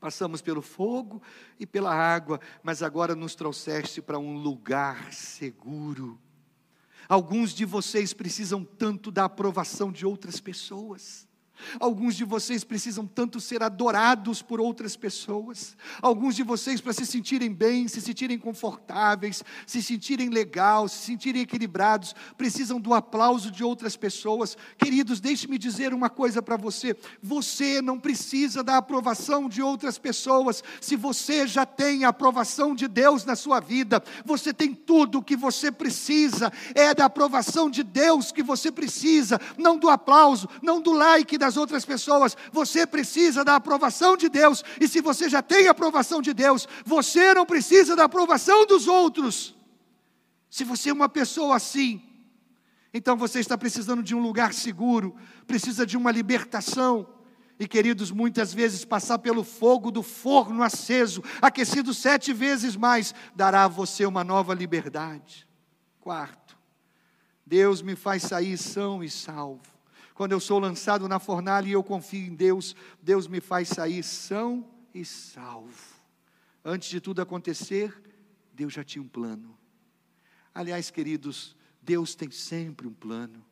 Passamos pelo fogo e pela água, mas agora nos trouxeste para um lugar seguro. Alguns de vocês precisam tanto da aprovação de outras pessoas. Alguns de vocês precisam tanto ser adorados por outras pessoas. Alguns de vocês, para se sentirem bem, se sentirem confortáveis, se sentirem legal, se sentirem equilibrados, precisam do aplauso de outras pessoas. Queridos, deixe-me dizer uma coisa para você: você não precisa da aprovação de outras pessoas. Se você já tem a aprovação de Deus na sua vida, você tem tudo o que você precisa. É da aprovação de Deus que você precisa, não do aplauso, não do like das outras pessoas. Você precisa da aprovação de Deus, e se você já tem a aprovação de Deus, você não precisa da aprovação dos outros. Se você é uma pessoa assim, então você está precisando de um lugar seguro, precisa de uma libertação. E queridos, muitas vezes passar pelo fogo do forno aceso, aquecido sete vezes mais, dará a você uma nova liberdade. Quarto, Deus me faz sair são e salvo. Quando eu sou lançado na fornalha e eu confio em Deus, Deus me faz sair são e salvo. Antes de tudo acontecer, Deus já tinha um plano. Aliás, queridos, Deus tem sempre um plano.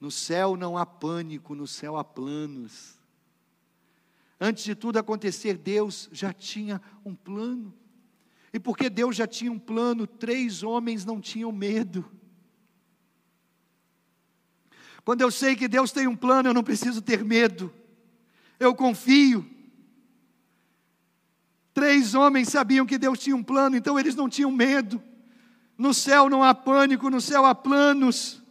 No céu não há pânico, no céu há planos. Antes de tudo acontecer, Deus já tinha um plano. E porque Deus já tinha um plano, três homens não tinham medo. Quando eu sei que Deus tem um plano, eu não preciso ter medo, eu confio. Três homens sabiam que Deus tinha um plano, então eles não tinham medo. No céu não há pânico, no céu há planos.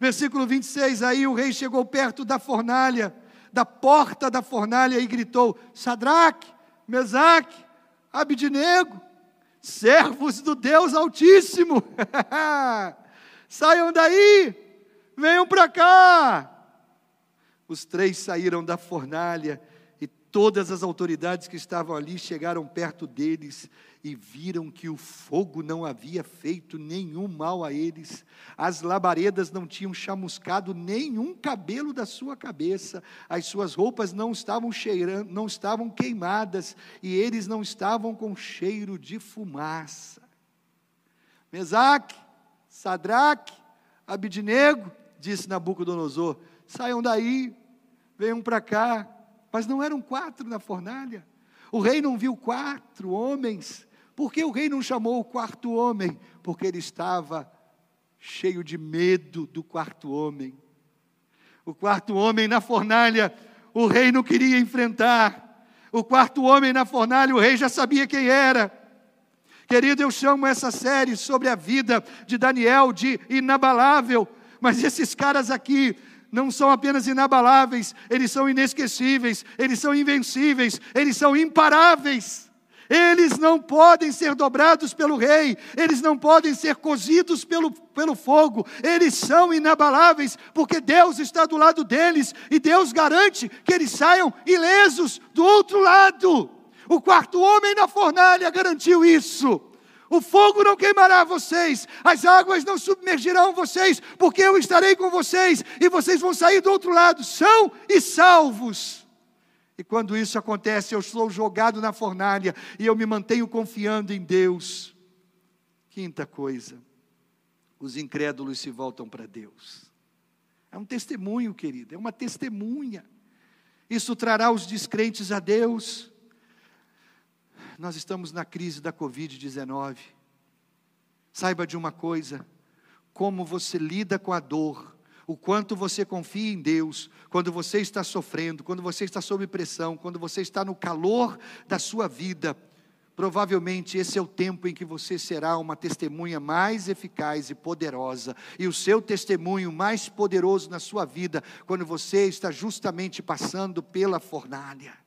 Versículo 26, aí o rei chegou perto da fornalha, da porta da fornalha e gritou: Sadraque, Mesaque, Abidnego, servos do Deus Altíssimo, saiam daí, venham para cá. Os três saíram da fornalha e todas as autoridades que estavam ali chegaram perto deles e viram que o fogo não havia feito nenhum mal a eles, as labaredas não tinham chamuscado nenhum cabelo da sua cabeça, as suas roupas não estavam cheirando, não estavam queimadas e eles não estavam com cheiro de fumaça. Mesaque, Sadraque, Abidnego, disse Nabucodonosor: saiam daí, venham para cá. Mas não eram quatro na fornalha. O rei não viu quatro homens. Por que o rei não chamou o quarto homem? Porque ele estava cheio de medo do quarto homem. O quarto homem na fornalha, o rei não queria enfrentar. O quarto homem na fornalha, o rei já sabia quem era. Querido, eu chamo essa série sobre a vida de Daniel de inabalável, mas esses caras aqui não são apenas inabaláveis, eles são inesquecíveis, eles são invencíveis, eles são imparáveis. Eles não podem ser dobrados pelo rei, eles não podem ser cozidos pelo, pelo fogo, eles são inabaláveis, porque Deus está do lado deles e Deus garante que eles saiam ilesos do outro lado. O quarto homem na fornalha garantiu isso. O fogo não queimará vocês, as águas não submergirão vocês, porque eu estarei com vocês e vocês vão sair do outro lado, são e salvos. E quando isso acontece, eu sou jogado na fornalha e eu me mantenho confiando em Deus. Quinta coisa, os incrédulos se voltam para Deus. É um testemunho, querido, é uma testemunha. Isso trará os descrentes a Deus nós estamos na crise da Covid-19. Saiba de uma coisa: como você lida com a dor, o quanto você confia em Deus, quando você está sofrendo, quando você está sob pressão, quando você está no calor da sua vida, provavelmente esse é o tempo em que você será uma testemunha mais eficaz e poderosa, e o seu testemunho mais poderoso na sua vida, quando você está justamente passando pela fornalha.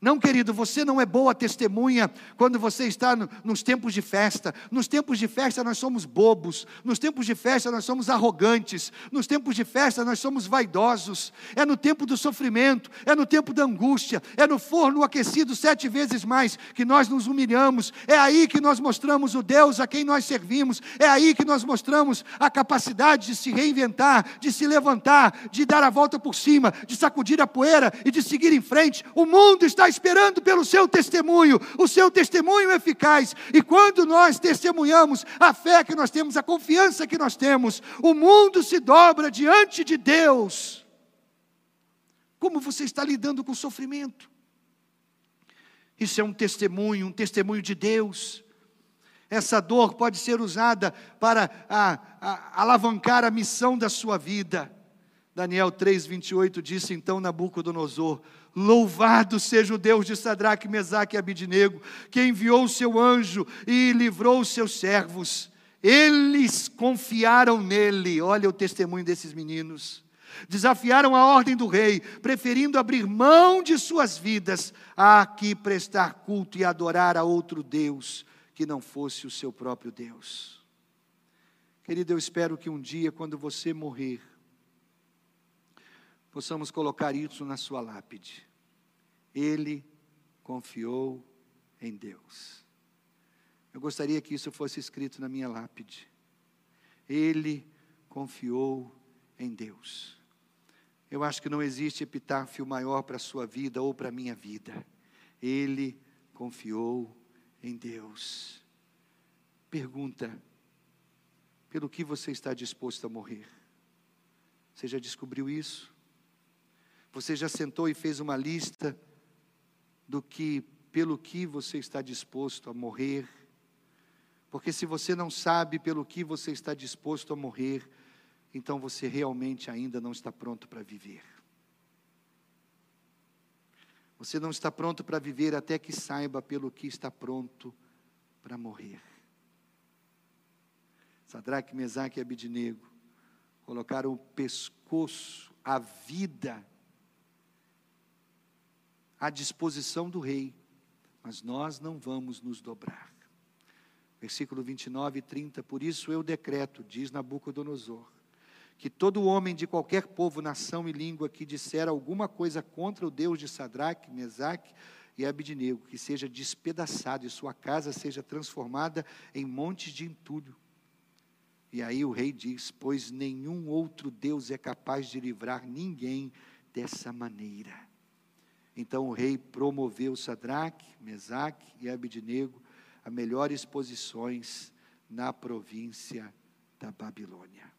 Não, querido, você não é boa testemunha quando você está no, nos tempos de festa. Nos tempos de festa nós somos bobos, nos tempos de festa nós somos arrogantes, nos tempos de festa nós somos vaidosos. É no tempo do sofrimento, é no tempo da angústia, é no forno aquecido sete vezes mais que nós nos humilhamos. É aí que nós mostramos o Deus a quem nós servimos. É aí que nós mostramos a capacidade de se reinventar, de se levantar, de dar a volta por cima, de sacudir a poeira e de seguir em frente. O mundo está esperando pelo seu testemunho, o seu testemunho eficaz. E quando nós testemunhamos a fé que nós temos, a confiança que nós temos, o mundo se dobra diante de Deus. Como você está lidando com o sofrimento? Isso é um testemunho, um testemunho de Deus. Essa dor pode ser usada para a, a, alavancar a missão da sua vida. Daniel 3:28 disse então Nabucodonosor: Louvado seja o Deus de Sadraque, Mesaque e Abidnego, que enviou o seu anjo e livrou os seus servos. Eles confiaram nele. Olha o testemunho desses meninos. Desafiaram a ordem do rei, preferindo abrir mão de suas vidas a que prestar culto e adorar a outro Deus que não fosse o seu próprio Deus. Querido, eu espero que um dia, quando você morrer, possamos colocar isso na sua lápide. Ele confiou em Deus. Eu gostaria que isso fosse escrito na minha lápide. Ele confiou em Deus. Eu acho que não existe epitáfio maior para a sua vida ou para a minha vida. Ele confiou em Deus. Pergunta: pelo que você está disposto a morrer? Você já descobriu isso? Você já sentou e fez uma lista do que, pelo que você está disposto a morrer? Porque se você não sabe pelo que você está disposto a morrer, então você realmente ainda não está pronto para viver. Você não está pronto para viver até que saiba pelo que está pronto para morrer. Sadraque, Mesaque e Abidinego colocaram o pescoço, a vida à disposição do rei, mas nós não vamos nos dobrar. Versículo 29 e 30, por isso eu decreto, diz Nabucodonosor, que todo homem de qualquer povo, nação e língua que disser alguma coisa contra o Deus de Sadraque, Mesaque e Abidnego, que seja despedaçado e sua casa seja transformada em montes de entulho. E aí o rei diz: Pois nenhum outro Deus é capaz de livrar ninguém dessa maneira. Então o rei promoveu Sadraque, Mesaque e Abidnego a melhores posições na província da Babilônia.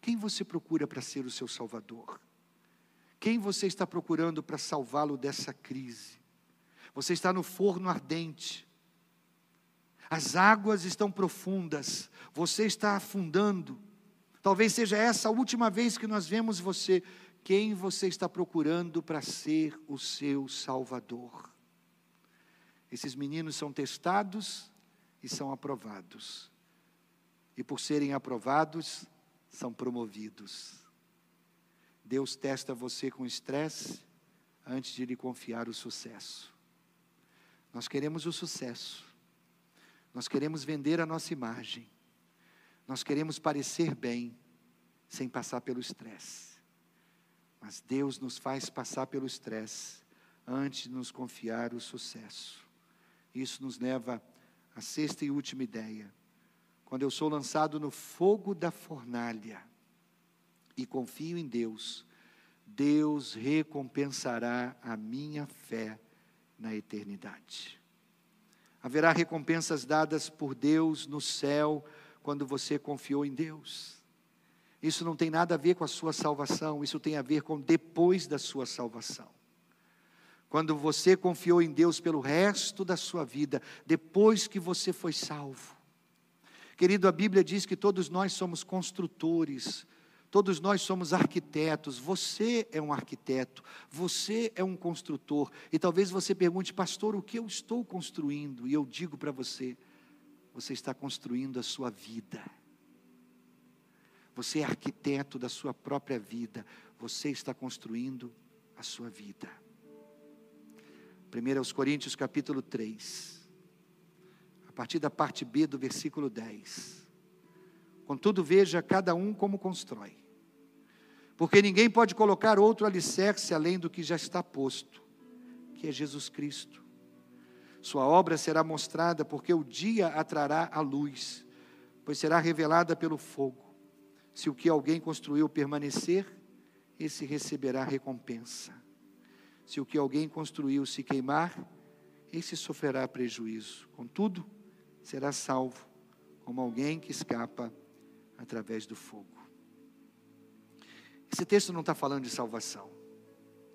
Quem você procura para ser o seu salvador? Quem você está procurando para salvá-lo dessa crise? Você está no forno ardente, as águas estão profundas, você está afundando. Talvez seja essa a última vez que nós vemos você quem você está procurando para ser o seu Salvador. Esses meninos são testados e são aprovados. E por serem aprovados, são promovidos. Deus testa você com estresse antes de lhe confiar o sucesso. Nós queremos o sucesso. Nós queremos vender a nossa imagem. Nós queremos parecer bem sem passar pelo estresse. Mas Deus nos faz passar pelo estresse antes de nos confiar o sucesso. Isso nos leva à sexta e última ideia. Quando eu sou lançado no fogo da fornalha e confio em Deus, Deus recompensará a minha fé na eternidade. Haverá recompensas dadas por Deus no céu quando você confiou em Deus. Isso não tem nada a ver com a sua salvação, isso tem a ver com depois da sua salvação. Quando você confiou em Deus pelo resto da sua vida, depois que você foi salvo. Querido, a Bíblia diz que todos nós somos construtores, todos nós somos arquitetos. Você é um arquiteto, você é um construtor. E talvez você pergunte, pastor, o que eu estou construindo? E eu digo para você, você está construindo a sua vida. Você é arquiteto da sua própria vida. Você está construindo a sua vida. 1 Coríntios capítulo 3. A partir da parte B do versículo 10. Contudo, veja cada um como constrói. Porque ninguém pode colocar outro alicerce além do que já está posto, que é Jesus Cristo. Sua obra será mostrada, porque o dia atrará a luz, pois será revelada pelo fogo se o que alguém construiu permanecer, esse receberá recompensa. Se o que alguém construiu se queimar, esse sofrerá prejuízo. Contudo, será salvo, como alguém que escapa através do fogo. Esse texto não está falando de salvação.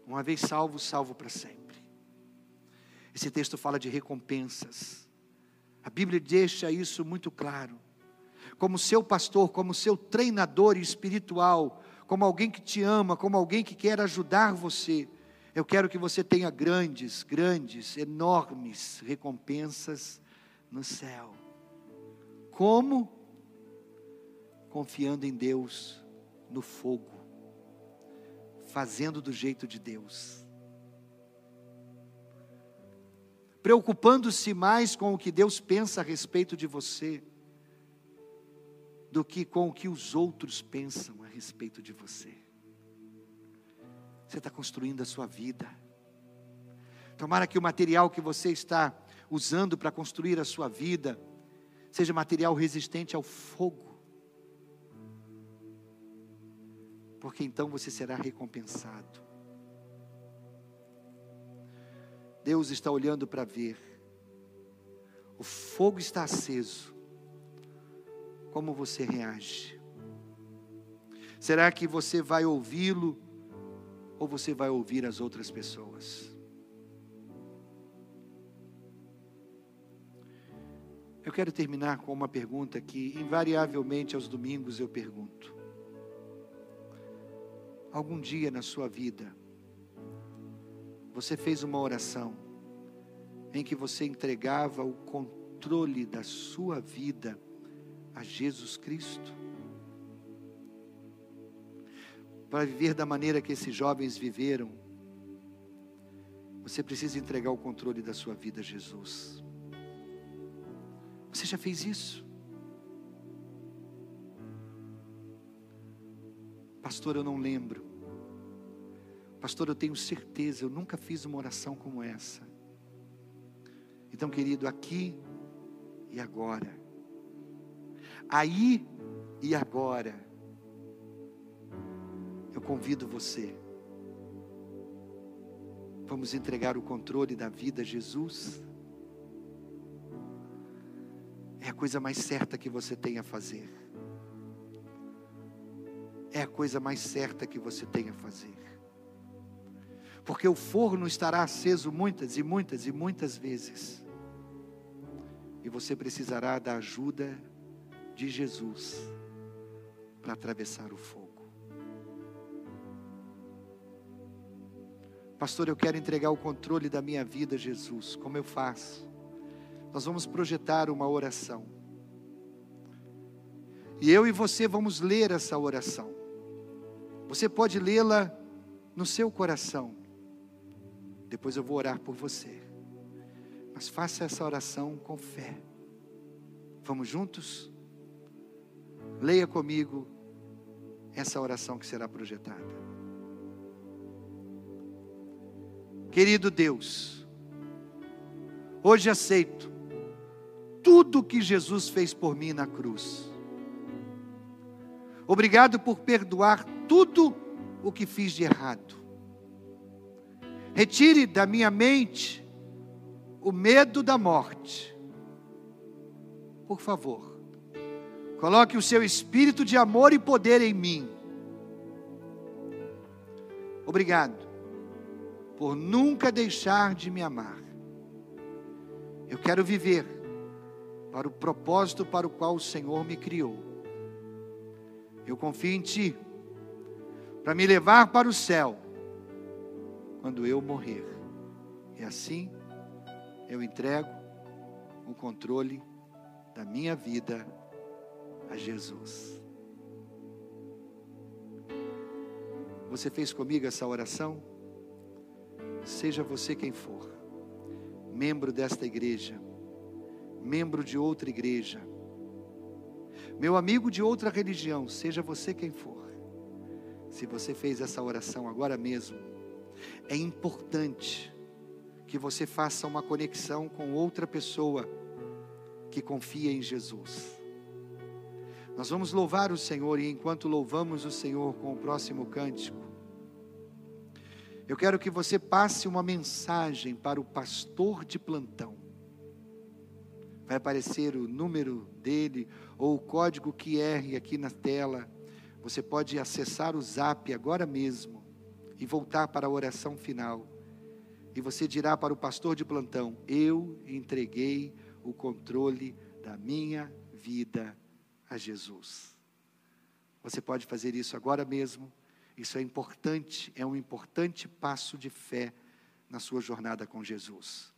Uma vez salvo, salvo para sempre. Esse texto fala de recompensas. A Bíblia deixa isso muito claro. Como seu pastor, como seu treinador espiritual, como alguém que te ama, como alguém que quer ajudar você, eu quero que você tenha grandes, grandes, enormes recompensas no céu. Como? Confiando em Deus no fogo fazendo do jeito de Deus. Preocupando-se mais com o que Deus pensa a respeito de você, do que com o que os outros pensam a respeito de você. Você está construindo a sua vida. Tomara que o material que você está usando para construir a sua vida seja material resistente ao fogo porque então você será recompensado. Deus está olhando para ver, o fogo está aceso, como você reage? Será que você vai ouvi-lo ou você vai ouvir as outras pessoas? Eu quero terminar com uma pergunta que, invariavelmente, aos domingos eu pergunto algum dia na sua vida, você fez uma oração em que você entregava o controle da sua vida a Jesus Cristo? Para viver da maneira que esses jovens viveram, você precisa entregar o controle da sua vida a Jesus. Você já fez isso? Pastor, eu não lembro. Pastor, eu tenho certeza, eu nunca fiz uma oração como essa. Então, querido, aqui e agora. Aí e agora. Eu convido você. Vamos entregar o controle da vida a Jesus. É a coisa mais certa que você tem a fazer é a coisa mais certa que você tem a fazer. Porque o forno estará aceso muitas e muitas e muitas vezes. E você precisará da ajuda de Jesus para atravessar o fogo. Pastor, eu quero entregar o controle da minha vida a Jesus. Como eu faço? Nós vamos projetar uma oração. E eu e você vamos ler essa oração. Você pode lê-la no seu coração. Depois eu vou orar por você. Mas faça essa oração com fé. Vamos juntos? Leia comigo essa oração que será projetada. Querido Deus, hoje aceito tudo que Jesus fez por mim na cruz. Obrigado por perdoar tudo o que fiz de errado. Retire da minha mente o medo da morte. Por favor, coloque o seu espírito de amor e poder em mim. Obrigado por nunca deixar de me amar. Eu quero viver para o propósito para o qual o Senhor me criou. Eu confio em Ti para me levar para o céu quando eu morrer. E assim eu entrego o controle da minha vida a Jesus. Você fez comigo essa oração? Seja você quem for, membro desta igreja, membro de outra igreja, meu amigo de outra religião, seja você quem for se você fez essa oração agora mesmo, é importante que você faça uma conexão com outra pessoa que confia em Jesus. Nós vamos louvar o Senhor e enquanto louvamos o Senhor com o próximo cântico, Eu quero que você passe uma mensagem para o pastor de plantão. Vai aparecer o número dele ou o código QR aqui na tela. Você pode acessar o zap agora mesmo e voltar para a oração final. E você dirá para o pastor de plantão: Eu entreguei o controle da minha vida a Jesus. Você pode fazer isso agora mesmo. Isso é importante, é um importante passo de fé na sua jornada com Jesus.